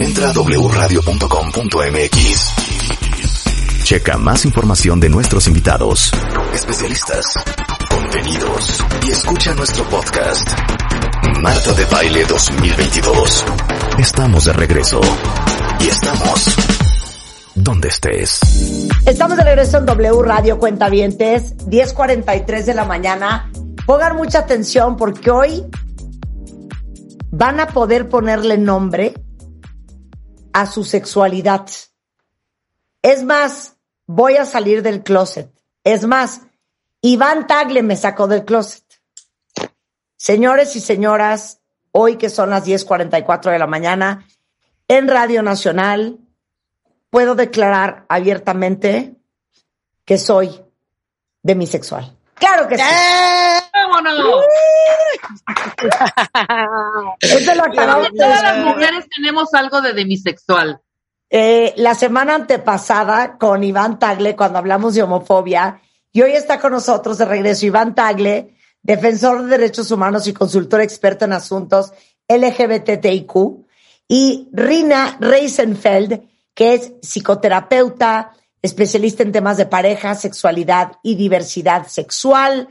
Entra a wradio.com.mx. Checa más información de nuestros invitados, especialistas, contenidos y escucha nuestro podcast. Marta de Baile 2022. Estamos de regreso. Y estamos donde estés. Estamos de regreso en W Radio Cuentavientes, 10.43 de la mañana. Pongan mucha atención porque hoy van a poder ponerle nombre a su sexualidad. Es más, voy a salir del closet. Es más, Iván Tagle me sacó del closet. Señores y señoras, hoy que son las 10:44 de la mañana, en Radio Nacional, puedo declarar abiertamente que soy demisexual. Claro que sí. ¡Vámonos! Eso lo acabamos de Todas las mujeres tenemos algo de demisexual. Eh, la semana antepasada con Iván Tagle cuando hablamos de homofobia y hoy está con nosotros de regreso Iván Tagle, defensor de derechos humanos y consultor experto en asuntos LGBTIQ y Rina Reisenfeld, que es psicoterapeuta, especialista en temas de pareja, sexualidad y diversidad sexual,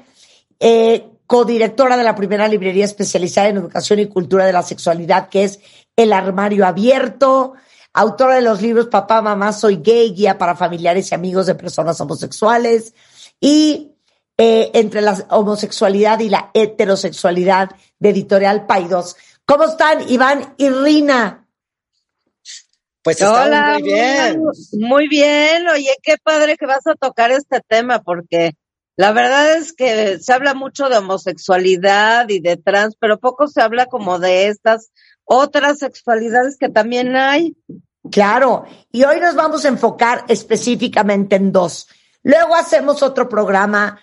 eh, codirectora de la primera librería especializada en educación y cultura de la sexualidad, que es El Armario Abierto, autora de los libros Papá, Mamá, Soy Gay, Guía para Familiares y Amigos de Personas Homosexuales, y eh, entre la homosexualidad y la heterosexualidad de Editorial Paidós. ¿Cómo están, Iván y Rina? Pues estamos Hola, muy bien. Muy bien, oye, qué padre que vas a tocar este tema, porque la verdad es que se habla mucho de homosexualidad y de trans, pero poco se habla como de estas otras sexualidades que también hay. Claro, y hoy nos vamos a enfocar específicamente en dos. Luego hacemos otro programa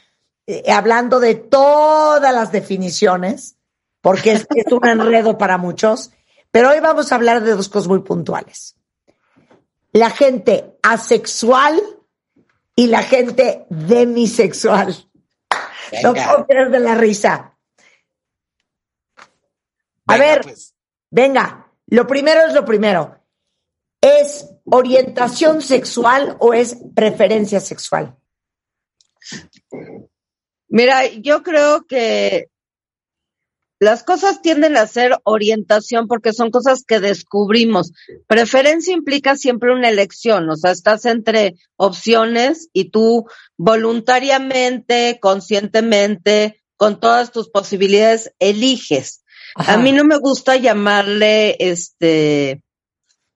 eh, hablando de todas las definiciones, porque es, es un enredo para muchos, pero hoy vamos a hablar de dos cosas muy puntuales. La gente asexual y la gente demisexual. No puedo creer de la risa. A Venga, ver, pues. Venga, lo primero es lo primero. ¿Es orientación sexual o es preferencia sexual? Mira, yo creo que las cosas tienden a ser orientación porque son cosas que descubrimos. Preferencia implica siempre una elección, o sea, estás entre opciones y tú voluntariamente, conscientemente, con todas tus posibilidades, eliges. Ajá. A mí no me gusta llamarle este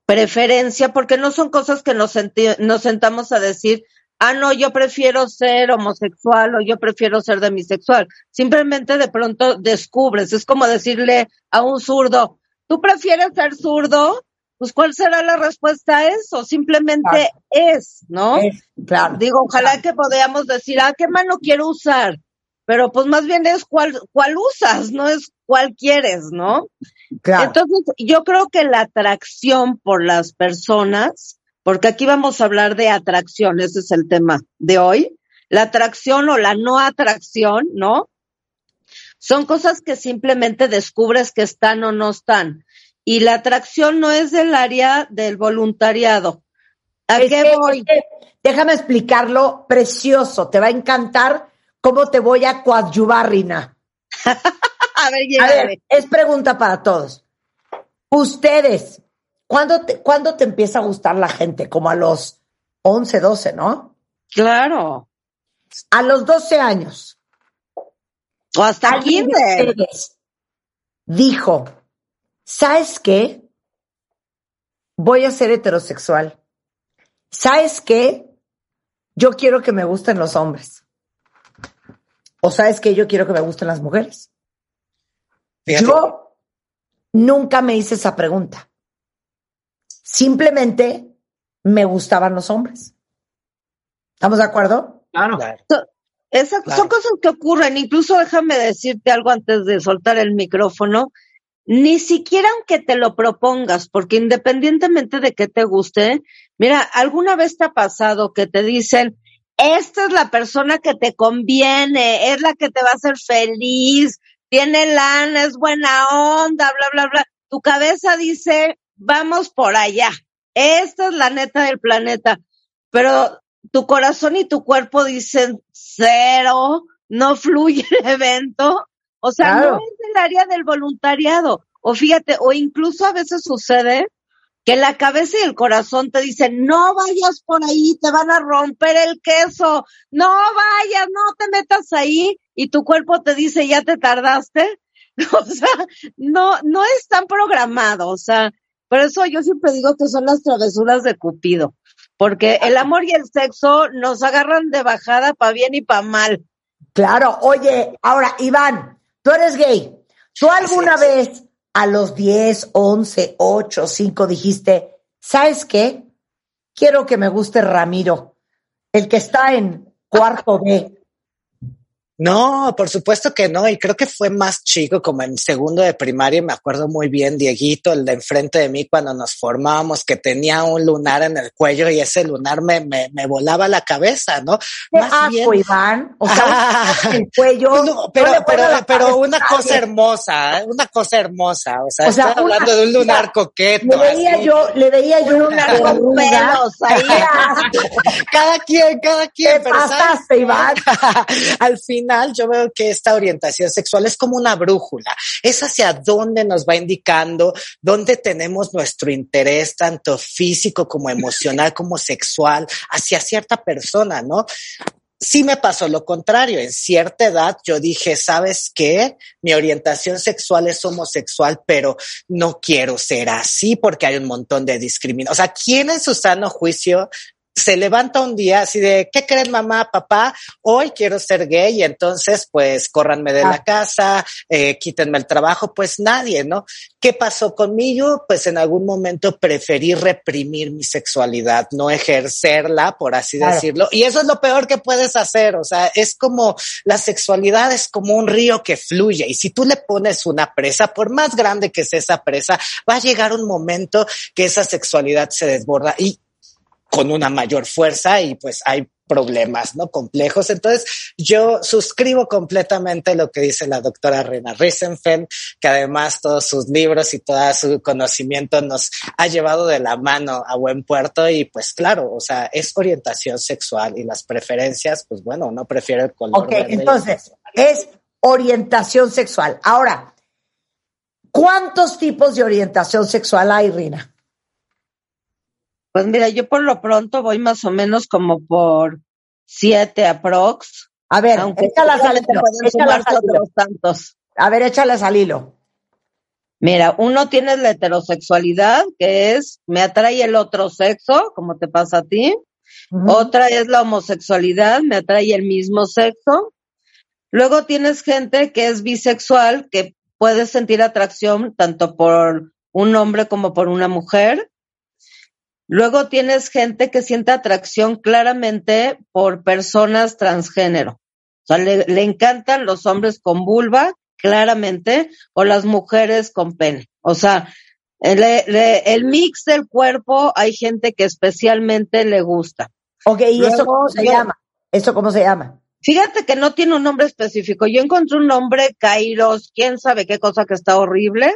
preferencia porque no son cosas que nos, nos sentamos a decir, ah, no, yo prefiero ser homosexual o yo prefiero ser demisexual. Simplemente de pronto descubres, es como decirle a un zurdo, ¿tú prefieres ser zurdo? Pues ¿cuál será la respuesta a eso? Simplemente es, ¿no? Es- claro. Digo, ojalá que podamos decir, ah, ¿qué mano quiero usar? Pero pues más bien es cuál, cuál usas, no es cuál quieres, ¿no? claro. Entonces, yo creo que la atracción por las personas, porque aquí vamos a hablar de atracción, ese es el tema de hoy, la atracción o la no atracción, ¿no? Son cosas que simplemente descubres que están o no están. Y la atracción no es del área del voluntariado. ¿A Es qué que- voy? es que déjame explicarlo precioso. Te va a encantar cómo te voy a coadyuvar, Rina. A ver, A ver, es pregunta para todos. Ustedes, ¿cuándo te, ¿cuándo te empieza a gustar la gente? Como a los 11, 12, ¿no? Claro. A los 12 años. O hasta alguien de kinder. ustedes dijo, ¿sabes qué? Voy a ser heterosexual. ¿Sabes qué? Yo quiero que me gusten los hombres. ¿O sabes qué? Yo quiero que me gusten las mujeres. Fíjate, Yo nunca me hice esa pregunta. Simplemente me gustaban los hombres. ¿Estamos de acuerdo? Claro. claro. Esas Claro. son cosas que ocurren. Incluso déjame decirte algo antes de soltar el micrófono. Ni siquiera aunque te lo propongas, porque independientemente de que te guste, mira, ¿alguna vez te ha pasado que te dicen, esta es la persona que te conviene, es la que te va a hacer feliz, tiene lana, es buena onda, bla, bla, bla? Tu cabeza dice, vamos por allá. Esta es la neta del planeta. Pero tu corazón y tu cuerpo dicen cero, no fluye el evento. O sea, no es del área del voluntariado. O fíjate, o incluso a veces sucede que la cabeza y el corazón te dicen, no vayas por ahí, te van a romper el queso, no vayas, no te metas ahí, y tu cuerpo te dice, ya te tardaste. O sea, no, no están programados, o sea, por eso yo siempre digo que son las travesuras de Cupido, porque el amor y el sexo nos agarran de bajada para bien y para mal. Claro, oye, ahora, Iván, tú eres gay. ¿Tú alguna vez a los 10, 11, 8, 5 dijiste, ¿sabes qué? Quiero que me guste Ramiro, el que está en cuarto B. No, por supuesto que no, y creo que fue más chico, como en segundo de primaria, me acuerdo muy bien, Dieguito, el de enfrente de mí cuando nos formábamos, que tenía un lunar en el cuello y ese lunar me, me, me volaba la cabeza, ¿no? Qué asco, Iván, o sea, el cuello. pero, pero, pero una cosa hermosa, ¿eh? una cosa hermosa, o sea, o sea estoy hablando de un lunar coqueto. Le veía yo, le veía yo un lunar con pelos ahí. cada quien, cada quien. ¿Qué pasaste, Iván? Al final yo veo que esta orientación sexual es como una brújula, es hacia dónde nos va indicando, dónde tenemos nuestro interés, tanto físico como emocional, como sexual, hacia cierta persona, ¿no? sí me pasó lo contrario. En cierta edad yo dije, ¿sabes qué? Mi orientación sexual es homosexual, pero no quiero ser así porque hay un montón de discriminación. O sea, ¿quién en su sano juicio se levanta un día así de, ¿qué creen mamá, papá? Hoy quiero ser gay y entonces pues córranme de la ah. casa, eh, quítenme el trabajo, pues nadie, ¿no? ¿Qué pasó conmigo? Pues en algún momento preferí reprimir mi sexualidad, no ejercerla, por así decirlo. Y eso es lo peor que puedes hacer, o sea, es como la sexualidad es como un río que fluye y si tú le pones una presa, por más grande que sea esa presa, va a llegar un momento que esa sexualidad se desborda y con una mayor fuerza y pues hay problemas, ¿no? Complejos. Entonces, yo suscribo completamente lo que dice la doctora Rena Risenfeld, que además todos sus libros y todo su conocimiento nos ha llevado de la mano a buen puerto y pues claro, o sea, es orientación sexual y las preferencias, pues bueno, no prefiero el color. Ok, entonces, es orientación sexual. Ahora, ¿cuántos tipos de orientación sexual hay, Rina? Pues mira, yo por lo pronto voy más o menos como por siete aprox. A ver, échalas al hilo. tantos. A ver, échalas al hilo. Mira, uno tiene la heterosexualidad, que es me atrae el otro sexo, como te pasa a ti. Otra es la homosexualidad, me atrae el mismo sexo. Luego tienes gente que es bisexual, que puede sentir atracción tanto por un hombre como por una mujer. Luego tienes gente que siente atracción claramente por personas transgénero. O sea, le, encantan los hombres con vulva, claramente, o las mujeres con pene. O sea, el, el mix del cuerpo hay gente que especialmente le gusta. Ok, ¿y eso cómo se llama? ¿Eso cómo se llama? Fíjate que no tiene un nombre específico. Yo encontré un nombre, Kairos, quién sabe qué cosa que está horrible,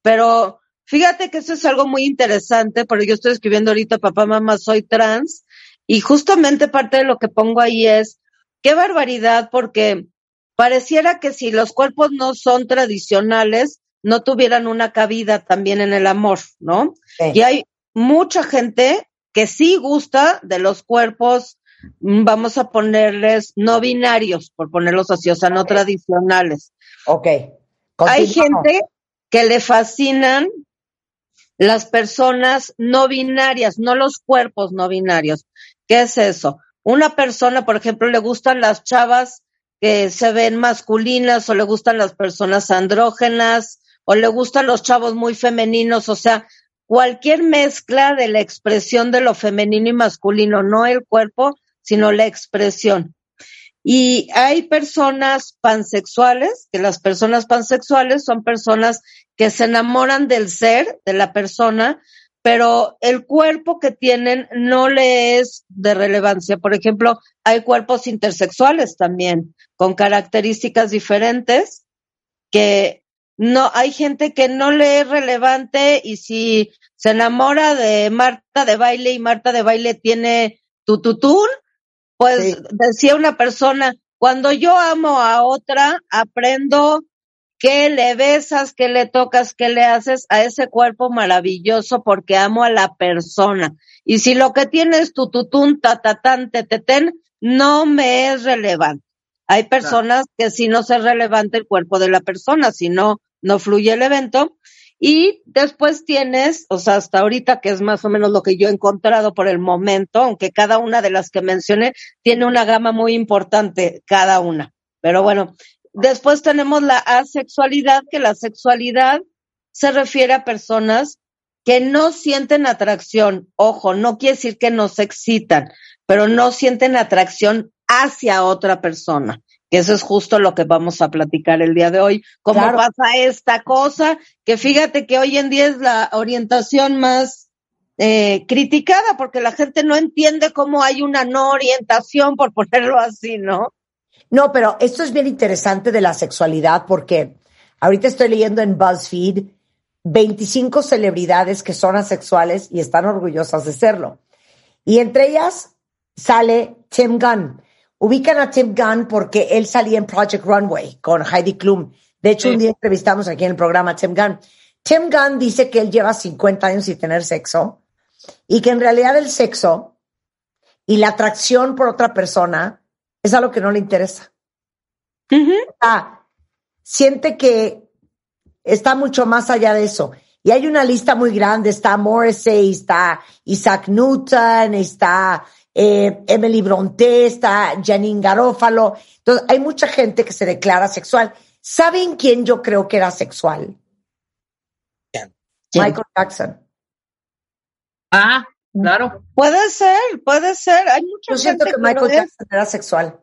pero Fíjate que eso es algo muy interesante, porque yo estoy escribiendo ahorita Papá, Mamá, soy trans, y justamente parte de lo que pongo ahí es, qué barbaridad, porque pareciera que si los cuerpos no son tradicionales, no tuvieran una cabida también en el amor, ¿no? Y hay mucha gente que sí gusta de los cuerpos, mm, vamos a ponerles no binarios, por ponerlos así, o sea, no tradicionales. Ok. Hay gente que le fascinan las personas no binarias, no los cuerpos no binarios. ¿Qué es eso? Una persona, por ejemplo, le gustan las chavas que se ven masculinas o le gustan las personas andrógenas o le gustan los chavos muy femeninos, o sea, cualquier mezcla de la expresión de lo femenino y masculino, no el cuerpo, sino la expresión. Y hay personas pansexuales, que las personas pansexuales son personas que se enamoran del ser, de la persona, pero el cuerpo que tienen no le es de relevancia. Por ejemplo, hay cuerpos intersexuales también, con características diferentes, que no, hay gente que no le es relevante y si se enamora de Marta de baile y Marta de baile tiene tututún, pues Sí. decía una persona, cuando yo amo a otra, aprendo qué le besas, qué le tocas, qué le haces a ese cuerpo maravilloso porque amo a la persona. Y si lo que tiene es tututún, tatatán, tetetén, no me es relevante. Hay personas que si no se relevante el cuerpo de la persona, si no, no fluye el evento. Y después tienes, o sea, hasta ahorita, que es más o menos lo que yo he encontrado por el momento, aunque cada una de las que mencioné tiene una gama muy importante, cada una. Pero bueno, después tenemos la asexualidad, que la sexualidad se refiere a personas que no sienten atracción. Ojo, no quiere decir que no se excitan, pero no sienten atracción hacia otra persona. Que eso es justo lo que vamos a platicar el día de hoy. ¿Cómo Claro. pasa esta cosa? Que fíjate que hoy en día es la orientación más eh, criticada porque la gente no entiende cómo hay una no orientación, por ponerlo así, ¿no? No, pero esto es bien interesante de la sexualidad porque ahorita estoy leyendo en BuzzFeed 25 celebridades que son asexuales y están orgullosas de serlo. Y entre ellas sale Tim Gunn. Ubican a Tim Gunn porque él salía en Project Runway con Heidi Klum. De hecho, Sí. un día entrevistamos aquí en el programa a Tim Gunn. Tim Gunn dice que él lleva 50 años sin tener sexo y que en realidad el sexo y la atracción por otra persona es algo que no le interesa. Ah, siente que está mucho más allá de eso. Y hay una lista muy grande, está Morrissey, está Isaac Newton, está eh, Emily Bronte, está Janine Garófalo. Entonces, hay mucha gente que se declara sexual. ¿Saben quién yo creo que era sexual? ¿Quién? Michael Jackson. Ah, claro. Puede ser, puede ser. Hay mucha Yo siento gente que lo Michael es. Jackson era sexual.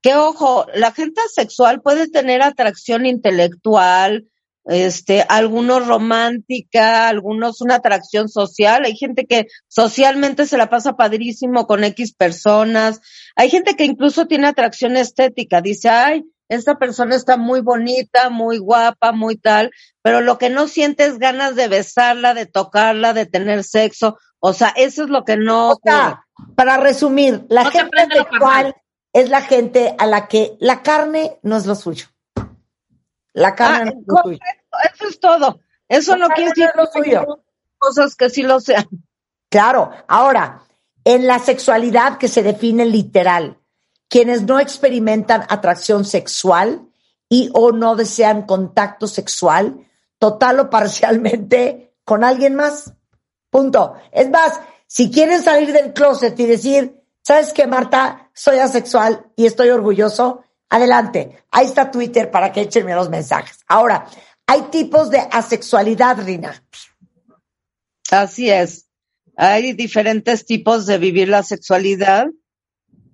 que ojo, la gente asexual puede tener atracción intelectual, este, algunos romántica, algunos una atracción social. Hay gente que socialmente se la pasa padrísimo con X personas. Hay gente que incluso tiene atracción estética. Dice, ay, esta persona está muy bonita, muy guapa, muy tal, pero lo que no siente es ganas de besarla, de tocarla, de tener sexo. O sea, eso es lo que no O sea, para resumir, la No gente sexual es la gente a la que la carne no es lo suyo. La carne Ah, no es correcto, eso es todo. Eso no quiere carne decir no que cosas que sí lo sean. Claro. Ahora, en la sexualidad que se define literal, quienes no experimentan atracción sexual y o no desean contacto sexual, total o parcialmente, con alguien más. Punto. Es más, si quieren salir del closet y decir, ¿sabes qué, Marta? Soy asexual y estoy orgulloso. Adelante. Ahí está Twitter para que échenme los mensajes. Ahora, hay tipos de asexualidad, Rina. Así es. Hay diferentes tipos de vivir la sexualidad.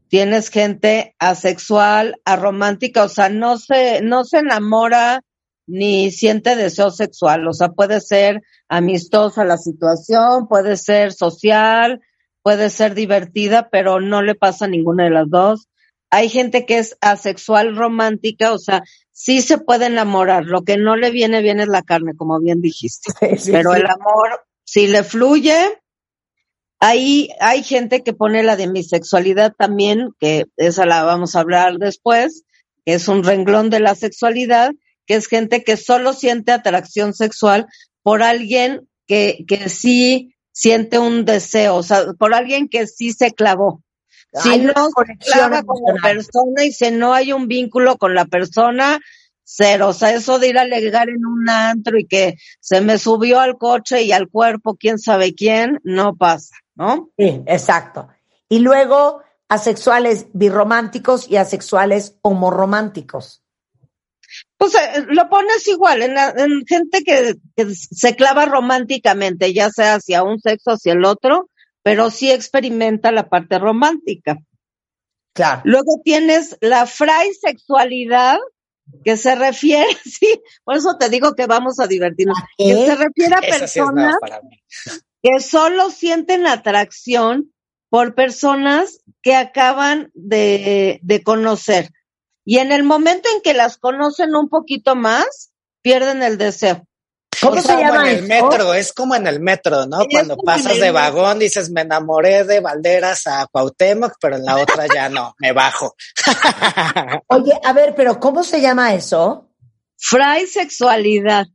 Tienes gente asexual, aromántica, o sea, no se, no se enamora ni siente deseo sexual. O sea, puede ser amistosa la situación, puede ser social, puede ser divertida, pero no le pasa ninguna de las dos. Hay gente que es asexual romántica, o sea, sí se puede enamorar. Lo que no le viene bien es la carne, como bien dijiste. Sí, sí, pero sí. el amor, si le fluye, ahí hay gente que pone la de mi sexualidad también, que esa la vamos a hablar después, que es un renglón de la sexualidad, que es gente que solo siente atracción sexual por alguien que, que sí siente un deseo, o sea, por alguien que sí se clavó. Si Hay una no se conexión clava con la persona y si no hay un vínculo con la persona, cero. O sea, eso de ir a alegar en un antro y que se me subió al coche y al cuerpo quién sabe quién, no pasa, ¿no? Sí, exacto. Y luego asexuales birrománticos y asexuales homorrománticos. Pues eh, lo pones igual en, la- en gente que, que se clava románticamente, ya sea hacia un sexo hacia el otro, pero sí experimenta la parte romántica. Claro. Luego tienes la fraisexualidad, que se refiere, sí, por eso te digo que vamos a divertirnos, que se refiere a Esa personas que solo sienten atracción por personas que acaban de, de conocer. Y en el momento en que las conocen un poquito más, pierden el deseo. ¿Cómo O sea, se como llama en el eso? metro, es como en el metro, ¿no? Es Cuando pasas de vagón dices, me enamoré de Valderas a Cuauhtémoc, pero en la otra ya no, me bajo. Oye, a ver, pero ¿cómo se llama eso? Fray sexualidad.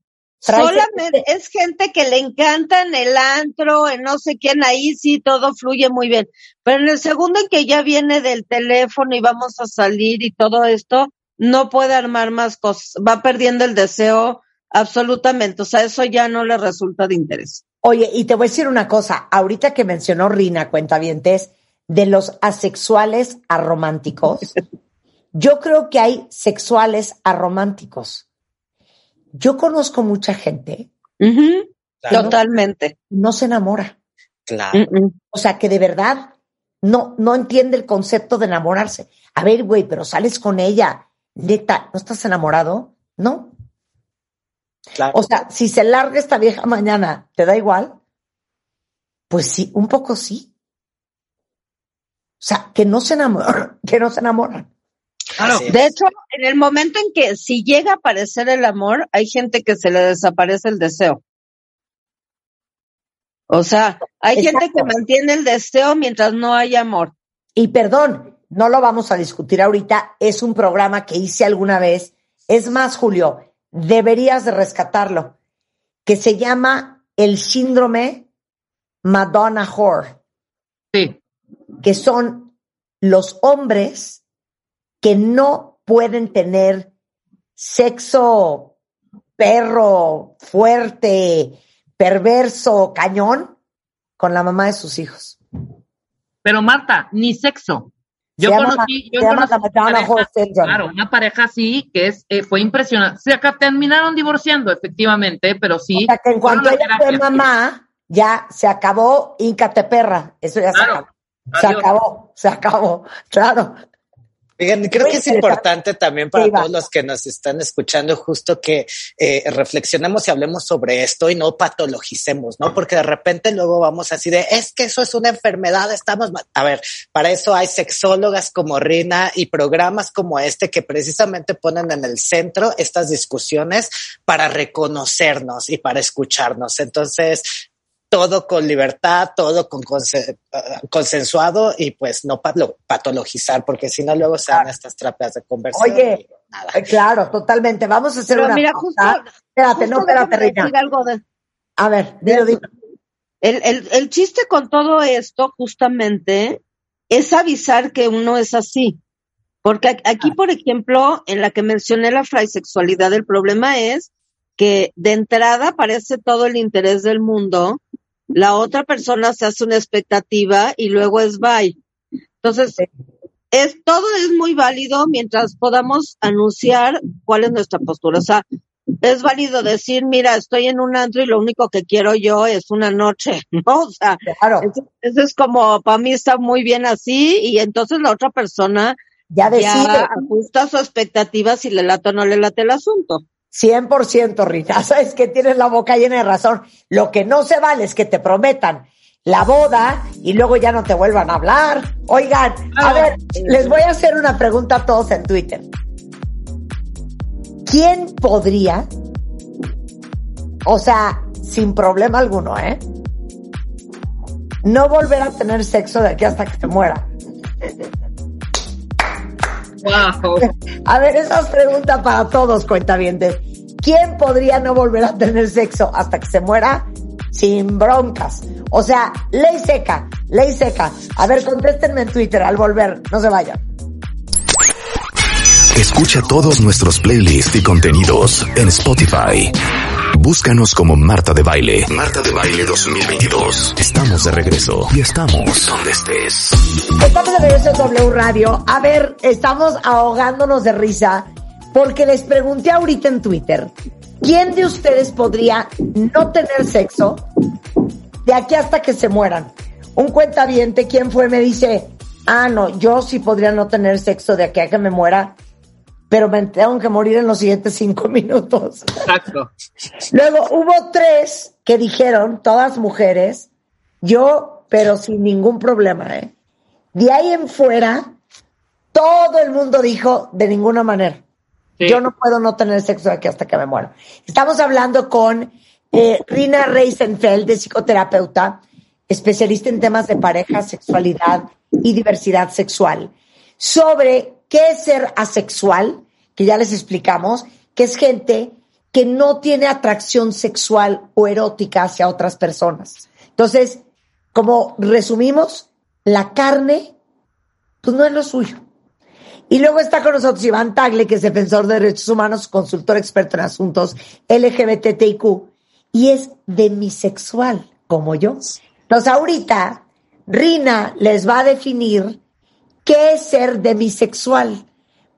Fray Solamente es gente que le encanta en el antro, en no sé quién, ahí sí todo fluye muy bien. Pero en el segundo en que ya viene del teléfono y vamos a salir y todo esto, no puede armar más cosas. Va perdiendo el deseo absolutamente. O sea, eso ya no le resulta de interés. Oye, y te voy a decir una cosa. Ahorita que mencionó Rina, cuentavientes, de los asexuales arománticos, yo creo que hay sexuales arománticos. Yo conozco mucha gente Claro, Totalmente. que no se enamora. claro. O sea, que de verdad no, no entiende el concepto de enamorarse. A ver, güey, pero sales con ella. Neta, ¿no estás enamorado? No. Claro. O sea, si se larga esta vieja mañana, ¿te da igual? Pues sí, un poco sí. O sea, que no se enamoran, que no se enamoran. Claro. De hecho, en el momento en que si llega a aparecer el amor, hay gente que se le desaparece el deseo. O sea, hay gente que mantiene el deseo mientras no hay amor. Y perdón, no lo vamos a discutir ahorita, es un programa que hice alguna vez. Es más, Julio, deberías de rescatarlo, que se llama el síndrome Madonna Whore. Sí. que son los hombres que no pueden tener sexo perro, fuerte, perverso, cañón con la mamá de sus hijos. Pero Marta, ni sexo. Se Yo llama- conocí, yo se llama conocí la una Madonna pareja- Whore Syndrome. claro, una pareja así que es, eh, fue impresionante. Se acá terminaron divorciando, efectivamente, pero sí. O sea, que en cuanto ella fue mamá, ya se acabó, íncate perra. Eso ya se acabó. Se Adiós. acabó, se acabó. Claro. Oigan, creo Muy que es importante también para Sí, todos los que nos están escuchando, justo que eh, reflexionemos y hablemos sobre esto y no patologicemos, ¿no? Porque de repente luego vamos así de, es que eso es una enfermedad, estamos mal. A ver, para eso hay sexólogas como Rina y programas como este que precisamente ponen en el centro estas discusiones para reconocernos y para escucharnos. Entonces, todo con libertad, todo con ah, consensuado y pues no patologizar, porque si no luego se dan estas terapias de conversión. Oye, nada. Eh, Claro, totalmente. Vamos a hacer Pero una. mira, justo, Espérate, no, espérate, decir algo de- A ver, dilo, dilo. El, el, el chiste con todo esto, justamente, es avisar que uno es así. Porque aquí, por ejemplo, en la que mencioné la fraisexualidad, el problema es que de entrada parece todo el interés del mundo, la otra persona se hace una expectativa y luego es bye. Entonces, es, todo es muy válido mientras podamos anunciar cuál es nuestra postura. O sea, es válido decir, mira, estoy en un antro y lo único que quiero yo es una noche, ¿no? O sea, Claro, eso, eso es como, para mí está muy bien así y entonces la otra persona ya decide. ya ajusta su expectativa si le late o no le late el asunto. 100% Rita, sabes que tienes la boca llena de razón. Lo que no se vale es que te prometan la boda y luego ya no te vuelvan a hablar. Oigan, a ver, les voy a hacer una pregunta a todos en Twitter. ¿Quién podría, o sea, sin problema alguno, eh, no volver a tener sexo de aquí hasta que se muera? Wow. A ver, esa es pregunta para todos, cuentavientes. ¿Quién podría no volver a tener sexo hasta que se muera sin broncas? O sea, ley seca, ley seca. A ver, contéstenme en Twitter al volver, no se vayan. Escucha todos nuestros playlists y contenidos en Spotify. Búscanos como Marta de Baile. Marta de Baile 2022. Estamos de regreso y estamos donde estés. Estamos de regreso en W Radio. A ver, estamos ahogándonos de risa porque les pregunté ahorita en Twitter, ¿quién de ustedes podría no tener sexo de aquí hasta que se mueran? Un cuentaviente, ¿quién fue? Me dice, ah, no, yo sí podría no tener sexo de aquí a que me muera, pero me tengo que morir en los siguientes cinco minutos. Exacto. Luego hubo tres que dijeron, todas mujeres, yo, pero sin ningún problema, ¿eh? De ahí en fuera, todo el mundo dijo de ninguna manera. Sí. Yo no puedo no tener sexo aquí hasta que me muera. Estamos hablando con eh, Rina Reisenfeld, de psicoterapeuta, especialista en temas de pareja, sexualidad y diversidad sexual, sobre qué es ser asexual, que ya les explicamos, que es gente que no tiene atracción sexual o erótica hacia otras personas. Entonces, como resumimos, la carne, pues no es lo suyo. Y luego está con nosotros Iván Tagle, que es defensor de derechos humanos, consultor experto en asuntos LGBTIQ, y es demisexual, como yo. Entonces, ahorita, Rina les va a definir qué es ser demisexual,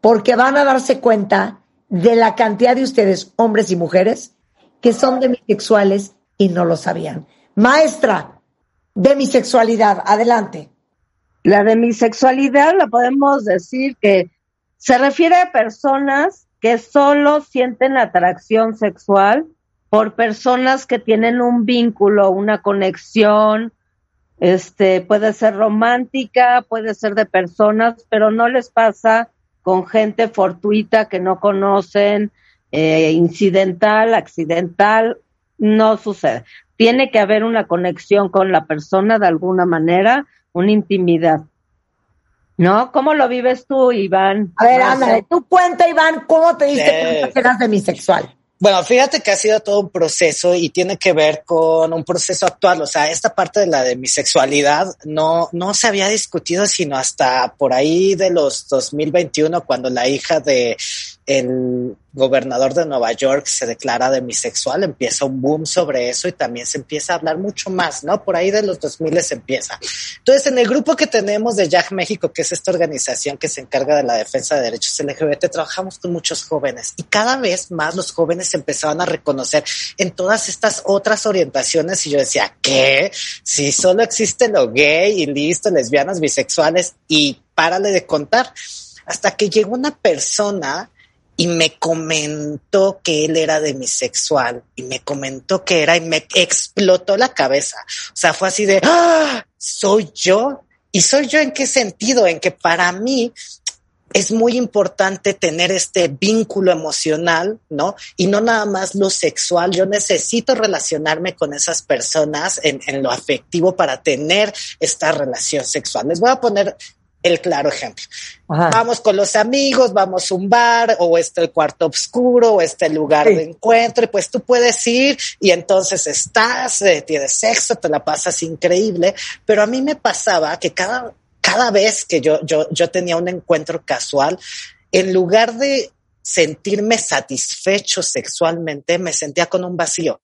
porque van a darse cuenta de la cantidad de ustedes, hombres y mujeres, que son demisexuales y no lo sabían. Maestra, demisexualidad, adelante. La demisexualidad la podemos decir que se refiere a personas que solo sienten atracción sexual por personas que tienen un vínculo, una conexión, este, puede ser romántica, puede ser de personas, pero no les pasa con gente fortuita que no conocen, eh, incidental, accidental, no sucede. Tiene que haber una conexión con la persona de alguna manera, una intimidad. ¿No? ¿Cómo lo vives tú, Iván? A ver, ándale, tú cuenta, Iván, ¿cómo te diste cuenta que eras demisexual? Bueno, fíjate que ha sido todo un proceso y tiene que ver con un proceso actual. O sea, esta parte de la demisexualidad no, no se había discutido sino hasta por ahí de los 2021, cuando la hija de el gobernador de Nueva York se declara demisexual, empieza un boom sobre eso y también se empieza a hablar mucho más, ¿no? Por ahí de los 2000 se empieza. Entonces, en el grupo que tenemos de YAG México, que es esta organización que se encarga de la defensa de derechos LGBT, trabajamos con muchos jóvenes y cada vez más los jóvenes empezaban a reconocer en todas estas otras orientaciones y yo decía, ¿qué? Si solo existe lo gay y listo, lesbianas, bisexuales y párale de contar. Hasta que llegó una persona y me comentó que él era demisexual y me comentó que era y me explotó la cabeza. O sea, fue así de, ¡Ah! ¿soy yo? ¿Y soy yo en qué sentido? En que para mí es muy importante tener este vínculo emocional, ¿no? Y no nada más lo sexual. Yo necesito relacionarme con esas personas en, en lo afectivo para tener esta relación sexual. Les voy a poner el claro ejemplo. Vamos con los amigos, vamos a un bar o está el cuarto oscuro o está el lugar de encuentro y pues tú puedes ir y entonces estás, eh, tienes sexo, te la pasas increíble, pero a mí me pasaba que cada, cada vez que yo, yo, yo tenía un encuentro casual, en lugar de sentirme satisfecho sexualmente, me sentía con un vacío.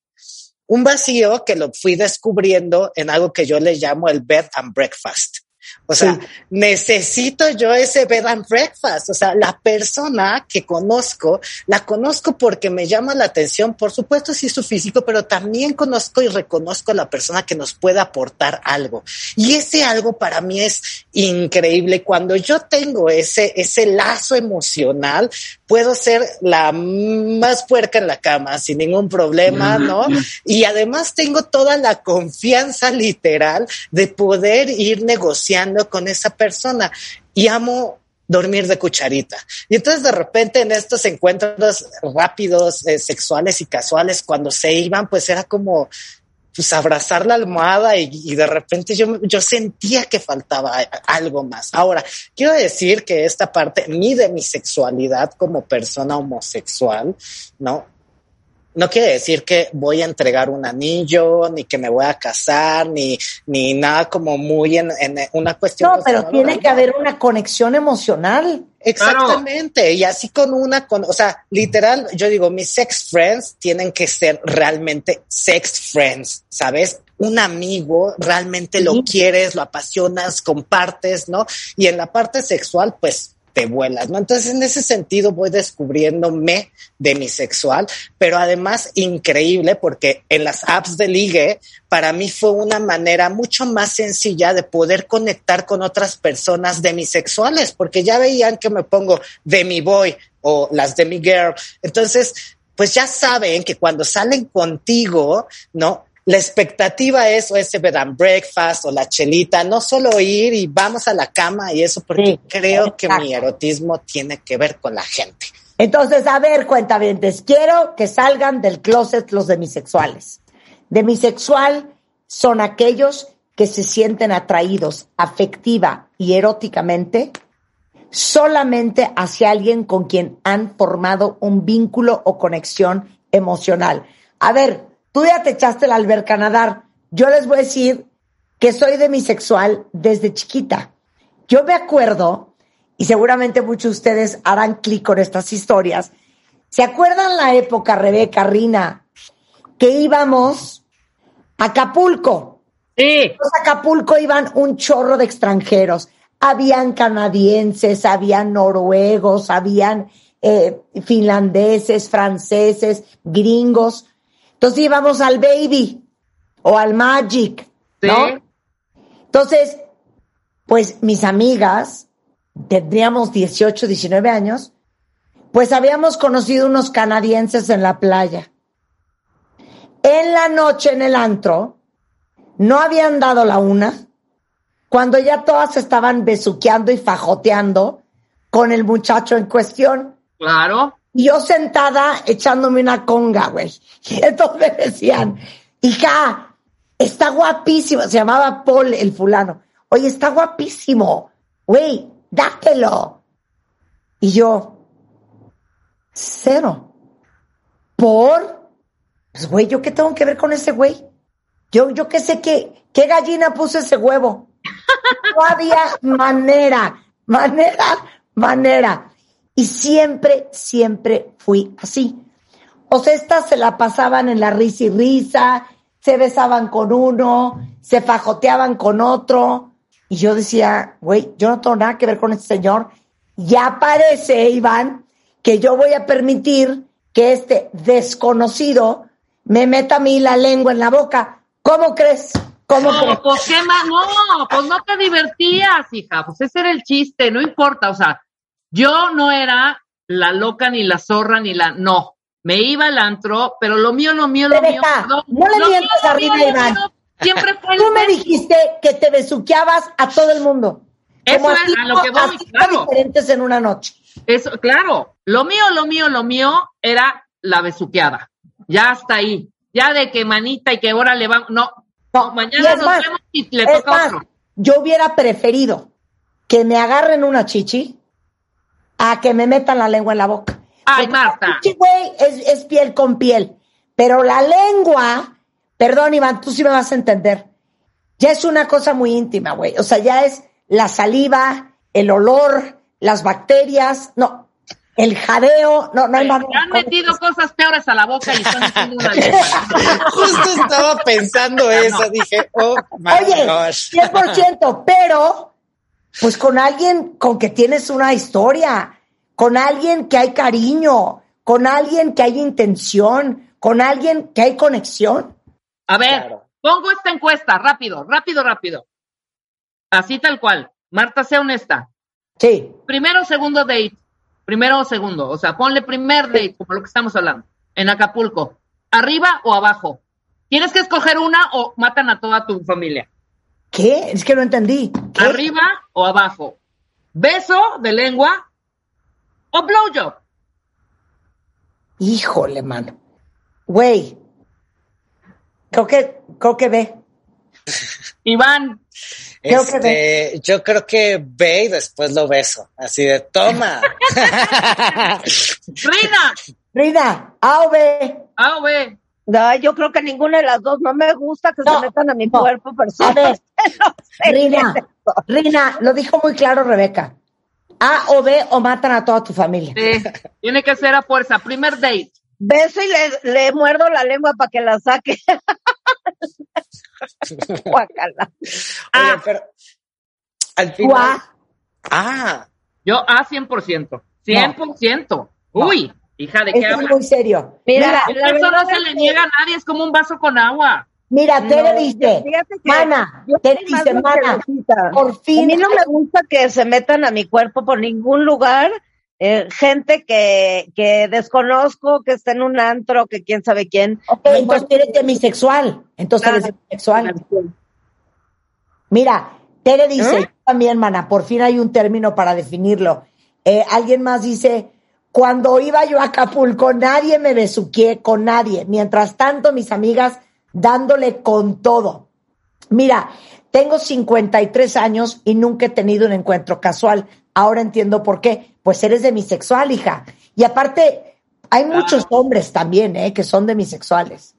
Un vacío que lo fui descubriendo en algo que yo le llamo el bed and breakfast. O sea, necesito yo ese bed and breakfast. O sea, la persona que conozco, la conozco porque me llama la atención, por supuesto, sí su físico, pero también conozco y reconozco a la persona que nos puede aportar algo. Y ese algo para mí es increíble. Cuando yo tengo ese, ese lazo emocional, puedo ser la más puerca en la cama sin ningún problema, ¿no? Y además tengo toda la confianza literal de poder ir negociando con esa persona y amo dormir de cucharita. Y entonces de repente en estos encuentros rápidos, eh, sexuales y casuales, cuando se iban, pues era como pues abrazar la almohada y, de repente yo, yo sentía que faltaba algo más. Ahora, quiero decir que esta parte, ni de mi sexualidad como persona homosexual, ¿no? No quiere decir que voy a entregar un anillo, ni que me voy a casar, ni, ni nada como muy en, una cuestión. No, pero tiene que haber una conexión emocional. Exactamente. Y así con una, con, o sea, literal, yo digo, mis sex friends tienen que ser realmente sex friends, ¿sabes? Un amigo, realmente lo quieres, lo apasionas, compartes, ¿no? Y en la parte sexual, pues te vuelas, ¿no? Entonces, en ese sentido voy descubriéndome de mi sexual, pero además increíble porque en las apps de ligue, para mí fue una manera mucho más sencilla de poder conectar con otras personas demisexuales, porque ya veían que me pongo de mi boy o las de mi girl. Entonces, pues ya saben que cuando salen contigo, ¿no? La expectativa es o ese bed and breakfast o la chelita, no solo ir y vamos a la cama y eso, porque creo que mi erotismo tiene que ver con la gente. Entonces, a ver, cuentavientes, quiero que salgan del closet los demisexuales. Demisexual son aquellos que se sienten atraídos afectiva y eróticamente solamente hacia alguien con quien han formado un vínculo o conexión emocional. A ver, tú ya te echaste la alberca a nadar. Yo les voy a decir que soy demisexual desde chiquita. Yo me acuerdo, y seguramente muchos de ustedes harán clic con estas historias, ¿se acuerdan la época, Rebeca, Rina, que íbamos a Acapulco? Sí. Los Acapulco iban un chorro de extranjeros. Habían canadienses, habían noruegos, habían eh, finlandeses, franceses, gringos. Entonces íbamos al Baby o al Magic, ¿no? Sí. Entonces, pues mis amigas, tendríamos 18, 19 años, pues habíamos conocido unos canadienses en la playa. En la noche en el antro, no habían dado la una, cuando ya todas estaban besuqueando y fajoteando con el muchacho en cuestión. Claro. Yo sentada echándome una conga, güey. Y entonces decían, hija, está guapísimo. Se llamaba Paul el fulano. Oye, está guapísimo. Güey, dátelo. Y yo, cero. ¿Por? Pues, güey, ¿yo qué tengo que ver con ese güey? Yo, yo qué sé qué, qué gallina puso ese huevo. No había manera, manera, manera. Y siempre, siempre fui así. O sea, estas se la pasaban en la risa y risa, se besaban con uno, se fajoteaban con otro. Y yo decía, güey, yo no tengo nada que ver con este señor. Ya parece, Iván, que yo voy a permitir que este desconocido me meta a mí la lengua en la boca. ¿Cómo crees? ¿Cómo crees? No, pues qué más, no, pues no te divertías, hija, pues ese era el chiste, no importa, o sea, yo no era la loca ni la zorra ni la, no, me iba al antro, pero lo mío, lo mío, lo mío, no, no le mientas a Rina Iván. siempre fue el Tú me dijiste que te besuqueabas a todo el mundo. Eso Como es a lo que voy, claro. diferentes en una noche. Eso, claro, lo mío, lo mío, lo mío era la besuqueada. Ya hasta ahí. Ya de que manita y que ahora le vamos. No, No, mañana nos más, vemos y le toca más, otro. yo hubiera preferido que me agarren una chichi a que me metan la lengua en la boca. Ay, Porque Marta. güey, es, es piel con piel. Pero la lengua, perdón, Iván, tú sí me vas a entender. Ya es una cosa muy íntima, güey. O sea, ya es la saliva, el olor, las bacterias, no, el jadeo, no, no hay manera. han metido cosas peores a la boca y están haciendo una lengua. Justo estaba pensando eso, dije, oh my Oye, gosh. 100%, pero pues con alguien con que tienes una historia, con alguien que hay cariño, con alguien que hay intención, con alguien que hay conexión. A ver, Claro. pongo esta encuesta, rápido, rápido, rápido. Así tal cual. Marta, sea honesta. Sí. Primero o segundo date. Primero o segundo. O sea, ponle primer date, como lo que estamos hablando. En Acapulco. ¿Arriba o abajo? Tienes que escoger una o matan a toda tu familia. ¿Qué? Es que no entendí. ¿Qué? ¿Arriba o abajo? ¿Beso de lengua o blowjob? Híjole, mano. Güey. Creo que, creo que ve. Iván, Creo que Este, yo creo que ve y después lo beso. Así de toma. Rina, Rina, A o B. A o B. No, yo creo que ninguna de las dos. No me gusta que No, se metan a mi no. cuerpo A personal. ver, No sé Rina, es. Rina, lo dijo muy claro Rebeca. A o B o matan a toda tu familia. Sí, tiene que ser a fuerza. Primer date. Beso y le, le muerdo la lengua para que la saque. Guácala. Oye, Ah. pero al ¿Tú final. Ah, Yo A 100%. 100%. Uy, hija, ¿de qué Esto es muy serio. Mira, Mira, la Eso no se es le niega a nadie, es como un vaso con agua. mira, Tere No, dice, mana, Tere dice, mana, por A fin. mí no me gusta que se metan a mi cuerpo por ningún lugar. eh, gente que, que desconozco, que está en un antro, que quién sabe quién. Ok, entonces eres demisexual. Entonces eres demisexual. Mira, Tere dice, ¿Eh? yo también, mana, por fin hay un término para definirlo. Eh, alguien más dice, cuando iba yo a Acapulco, nadie me besuqué con nadie. Mientras tanto, mis amigas dándole con todo. Mira, tengo 53 años y nunca he tenido un encuentro casual. Ahora entiendo por qué. Pues eres demisexual, hija. Y aparte, hay muchos hombres también, ¿eh? Que son demisexuales.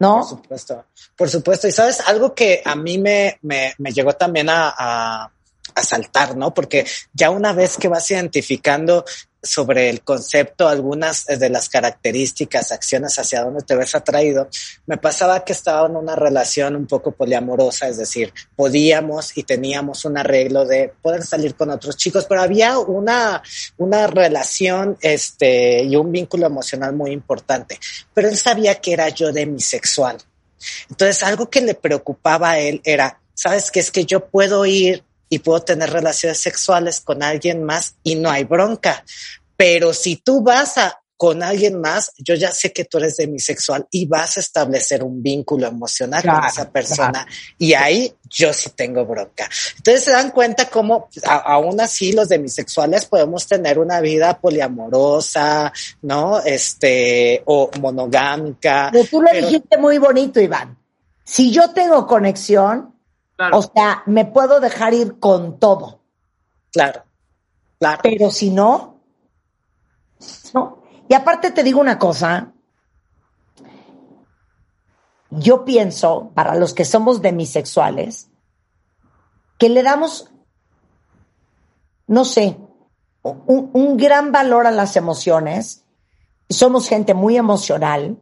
¿No? Por supuesto, por supuesto. Y sabes, algo que a mí me, me, me llegó también a, a, a saltar, ¿no? Porque ya una vez que vas identificando sobre el concepto, algunas de las características, acciones hacia dónde te ves atraído, me pasaba que estaba en una relación un poco poliamorosa, es decir, podíamos y teníamos un arreglo de poder salir con otros chicos, pero había una, una relación este, y un vínculo emocional muy importante, pero él sabía que era yo demisexual. Entonces, algo que le preocupaba a él era, ¿sabes qué? Es que yo puedo ir y puedo tener relaciones sexuales con alguien más y no hay bronca. Pero si tú vas a con alguien más, yo ya sé que tú eres demisexual y vas a establecer un vínculo emocional Claro, con esa persona y ahí yo sí tengo bronca. Entonces se dan cuenta cómo a- aún así los demisexuales podemos tener una vida poliamorosa, ¿no? Este, o monogámica. Pero tú lo pero- dijiste muy bonito, Iván. Si yo tengo conexión, Claro. o sea, me puedo dejar ir con todo. Claro, claro. Pero si no, no. Y aparte te digo una cosa. Yo pienso, para los que somos demisexuales, que le damos, no sé, un, un gran valor a las emociones. Somos gente muy emocional.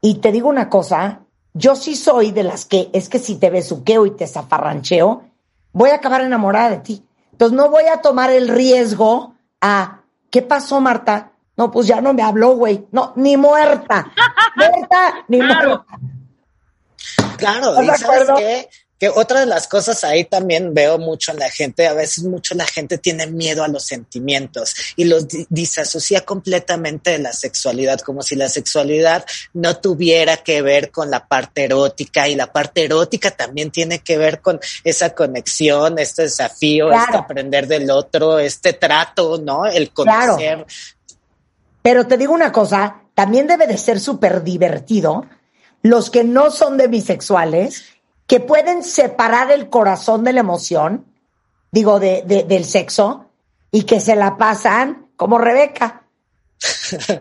Y te digo una cosa, yo sí soy de las que es que si te besuqueo y te zafarrancheo, voy a acabar enamorada de ti. Entonces no voy a tomar el riesgo a, ¿qué pasó, Marta? No, pues ya no me habló, güey. No, ni muerta. muerta, ni Claro. muerta. Claro, ¿Estás y de sabes acuerdo? qué? Que otra de las cosas ahí también veo mucho en la gente, a veces mucho la gente tiene miedo a los sentimientos y los di- disasocia completamente de la sexualidad, como si la sexualidad no tuviera que ver con la parte erótica y la parte erótica también tiene que ver con esa conexión, este desafío, Claro. este aprender del otro, este trato, ¿no? El Claro. conocer. Pero te digo una cosa, también debe de ser súper divertido los que no son demisexuales, que pueden separar el corazón de la emoción, digo, de, de- del sexo, y que se la pasan como Rebeca.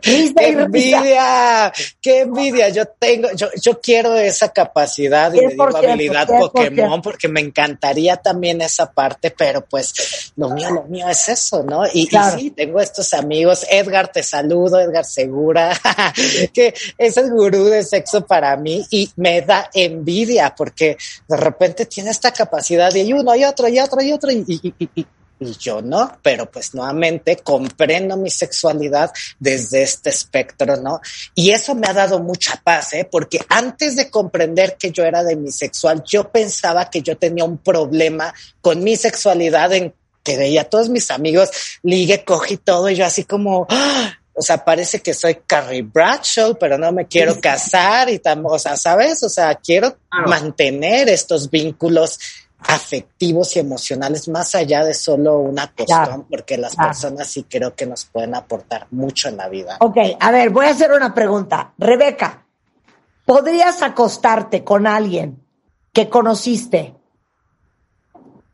¡Qué envidia! ¡Qué envidia! Yo tengo, yo, yo quiero esa capacidad y le digo 100%, habilidad 100%. Pokémon porque me encantaría también esa parte, pero pues lo mío, lo mío es eso, ¿no? Y, y Claro. sí, tengo estos amigos. Edgar, te saludo, Edgar Segura, que es el gurú de sexo para mí y me da envidia porque de repente tiene esta capacidad y hay uno y otro y otro y otro y, y- y- y- yo no, pero pues nuevamente comprendo mi sexualidad desde este espectro, ¿no? Y eso me ha dado mucha paz, ¿eh? Porque antes de comprender que yo era demisexual, yo pensaba que yo tenía un problema con mi sexualidad en que veía a todos mis amigos ligue, coge y todo, y yo así como, ¡ah! o sea, parece que soy Carrie Bradshaw, pero no me quiero casar y tam, o sea, ¿sabes? O sea, quiero mantener estos vínculos afectivos y emocionales más allá de solo una cuestión, Claro, porque las claro. personas sí creo que nos pueden aportar mucho en la vida. Ok, a ver, voy a hacer una pregunta. Rebeca, ¿podrías acostarte con alguien que conociste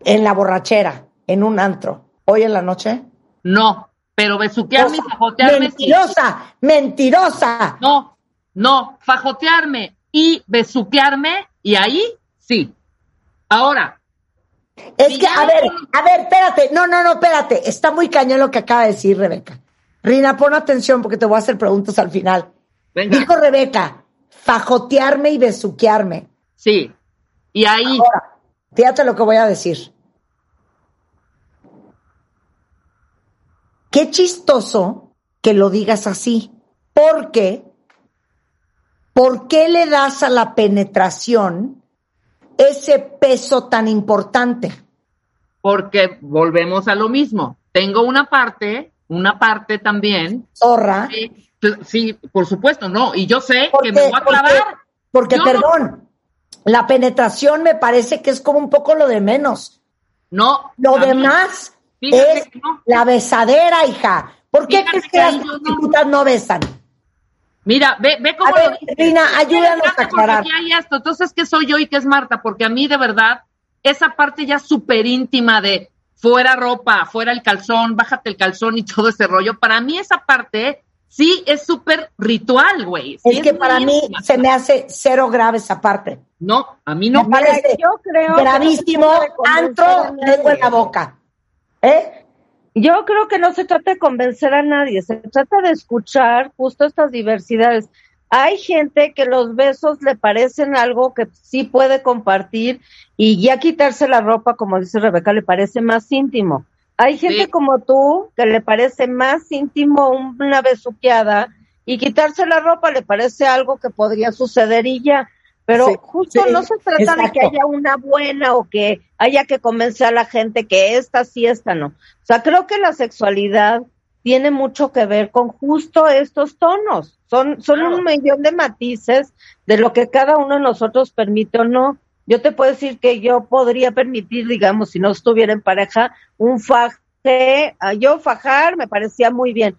en la borrachera, en un antro, hoy en la noche? No, pero besuquearme y fajotearme sí. Mentirosa, mentirosa. No, no, fajotearme y besuquearme y ahí sí. Ahora, Es que, a ver, a ver, espérate. No, no, no, espérate. Está muy cañón lo que acaba de decir Rebeca. Rina, pon atención porque te voy a hacer preguntas al final. venga, Dijo Rebeca, fajotearme y besuquearme. sí. Y ahí, Ahora, fíjate lo que voy a decir. Qué chistoso que lo digas así. Porque, ¿por qué le das a la penetración ese peso tan importante? porque volvemos a lo mismo. Tengo una parte, una parte también. Zorra. Sí, sí, por supuesto, no. Y yo sé Porque- que me voy a clavar. Porque, perdón, la penetración me parece que es como un poco lo de menos. No. Lo demás, es no. la besadera, hija. ¿Por qué crees que que las no. no besan? Mira, ve, ve cómo A ver. Rina, ayúdanos a porque aclarar. aquí hay esto. Entonces, ¿qué soy yo y qué es Marta? Porque a mí, de verdad, esa parte ya súper íntima de fuera ropa, fuera el calzón, bájate el calzón y todo ese rollo, para mí esa parte sí es súper ritual, güey. Sí Es que para mí íntima. se me hace cero grave esa parte. No, a mí no. Me parece yo creo que gravísimo, antro, lengua en la boca. ¿Eh? Yo creo que no se trata de convencer a nadie, se trata de escuchar justo estas diversidades. Hay gente que los besos le parecen algo que sí puede compartir y ya quitarse la ropa, como dice Rebeca, le parece más íntimo. Hay gente Sí. como tú que le parece más íntimo una besuqueada y quitarse la ropa le parece algo que podría suceder y ya. Pero Sí, justo sí, no se trata de que haya una buena o que haya que convencer a la gente que esta sí, esta no. O sea, creo que la sexualidad tiene mucho que ver con justo estos tonos. Son, son Claro. un millón de matices de lo que cada uno de nosotros permite o no. Yo te puedo decir que yo podría permitir, digamos, si no estuviera en pareja, un faje. a Yo fajar me parecía muy bien,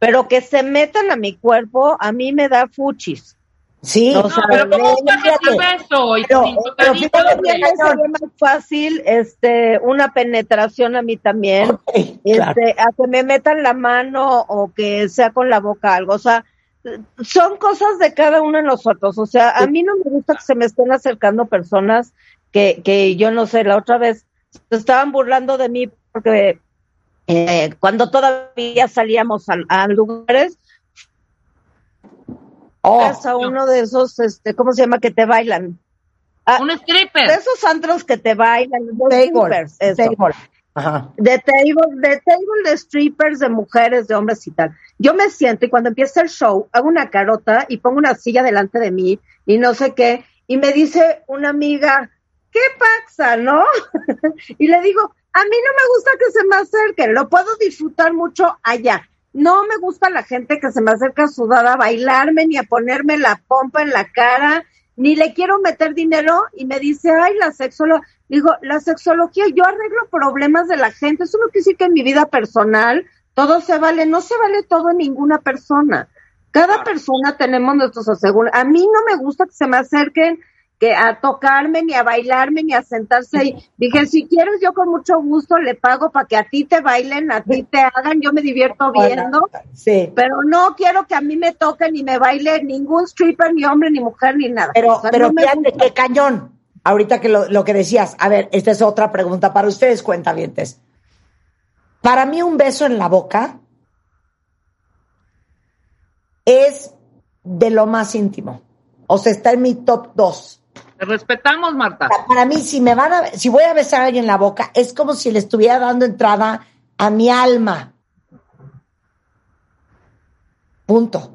pero que se metan a mi cuerpo, a mí me da fuchis. Sí. No, No, sea, pero ¿cómo fíjate, beso? Y pero- fíjate bien, sería más fácil este una penetración a mí también claro. este, a que me metan la mano o que sea con la boca algo, o sea, son cosas de cada uno de nosotros, o sea, a mí no me gusta que se me estén acercando personas que, que yo no sé, la otra vez se estaban burlando de mí porque eh, cuando todavía salíamos a, a lugares, Oh, a uno de esos, este, ¿cómo se llama? Que te bailan. Ah, Un de stripper. esos antros que te bailan, los table, strippers, eso. table. Ajá. de table, de table de strippers, de mujeres, de hombres y tal. Yo me siento y cuando empieza el show, hago una carota y pongo una silla delante de mí y no sé qué, y me dice una amiga, ¿qué pasa, no? y le digo, a mí no me gusta que se me acerquen, lo puedo disfrutar mucho allá. No me gusta la gente que se me acerca sudada a bailarme ni a ponerme la pompa en la cara, ni le quiero meter dinero y me dice, ay, la sexóloga. Digo, la sexología, yo arreglo problemas de la gente. Eso no quiere decir que en mi vida personal todo se vale. No se vale todo en ninguna persona. Cada persona tenemos nuestros aseguros. A mí no me gusta que se me acerquen que a tocarme, ni a bailarme, ni a sentarse ahí. Dije, si quieres, yo con mucho gusto le pago para que a ti te bailen, a ti te hagan, yo me divierto viendo, Sí. pero no quiero que a mí me toquen ni me baile ningún stripper, ni hombre, ni mujer, ni nada. Pero, O sea, pero no fíjate qué cañón. Ahorita que lo, lo que decías, a ver, esta es otra pregunta para ustedes, cuentavientes. Para mí un beso en la boca es de lo más íntimo. O sea, está en mi top 2. Te respetamos, Marta. Para mí, si me van a, si voy a besar a alguien en la boca, es como si le estuviera dando entrada a mi alma. Punto.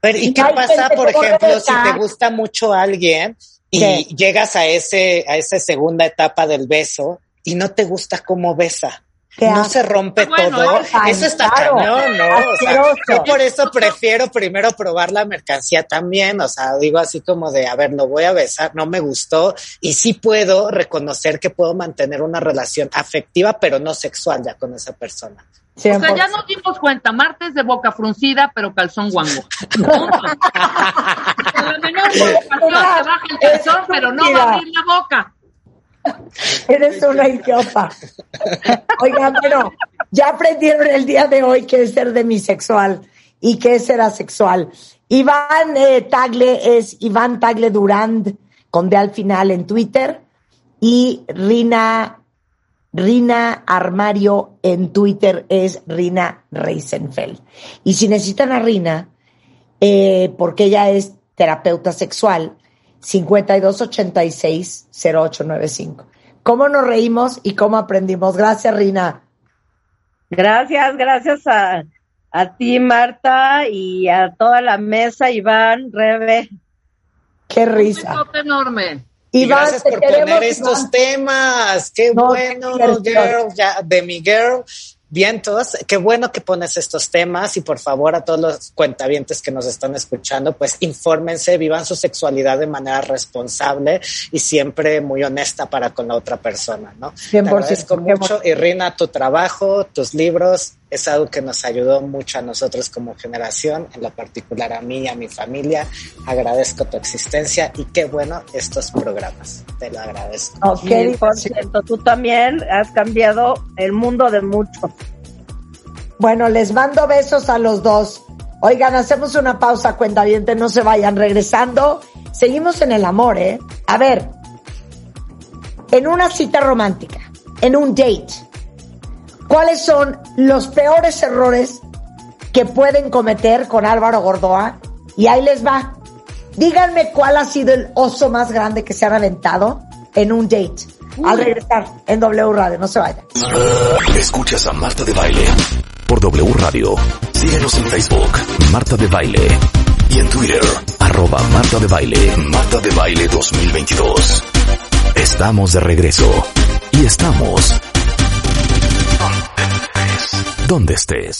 Pero, ¿y qué pasa, gente por ejemplo, si te gusta mucho alguien y ¿Qué? llegas a ese, a esa segunda etapa del beso y no te gusta cómo besa? Qué no se rompe bueno, todo. ay, eso está claro. cañón, ¿no? O sea, yo por eso prefiero primero probar la mercancía también. O sea, digo así como de, a ver, lo voy a besar, no me gustó. Y sí puedo reconocer que puedo mantener una relación afectiva, pero no sexual ya con esa persona. O sea, 100%. ya nos dimos cuenta, Marta es de boca fruncida, pero calzón guango. Punto. A la menor provocación se baja el calzón, pero no va a abrir la boca. Eres una idiota. Oigan, bueno, ya aprendieron el día de hoy qué es ser demisexual y qué es ser asexual. Iván eh, Tagle es Iván Tagle Durand, con D al final en Twitter, y Rina, Rina Armario en Twitter es Rina Reisenfeld. Y si necesitan a Rina, eh, porque ella es terapeuta sexual, 5286-0895. ¿Cómo nos reímos y cómo aprendimos? Gracias, Rina. Gracias, gracias a, a ti, Marta, y a toda la mesa, Iván, Rebe. Qué Un risa. besote enorme. Y Iván, gracias por queremos, poner estos Iván. temas. Qué No, bueno, qué girl, ya, de mi girl. Vientos, qué bueno que pones estos temas y por favor a todos los cuentavientes que nos están escuchando, pues infórmense, vivan su sexualidad de manera responsable y siempre muy honesta para con la otra persona, ¿no? 100%, Te agradezco mucho, Irina, tu trabajo, tus libros, es algo que nos ayudó mucho a nosotros como generación, en lo particular a mí y a mi familia. Agradezco tu existencia y qué bueno estos programas. Te lo agradezco. Ok, Mil por ciento. Tú también has cambiado el mundo de muchos. Bueno, les mando besos a los dos. Oigan, hacemos una pausa, cuentavientes, no se vayan. Regresando, seguimos en el amor, ¿eh? A ver, en una cita romántica, en un date, ¿cuáles son los peores errores que pueden cometer con Álvaro Gordoa? Y ahí les va. Díganme cuál ha sido el oso más grande que se han aventado en un date. Al regresar en W Radio, no se vayan. Escuchas a Marta de Baile por W Radio. Síguenos en Facebook, Marta de Baile. Y en Twitter, arroba Marta de Baile, Marta de Baile 2022. Estamos de regreso. Y estamos... Donde estés.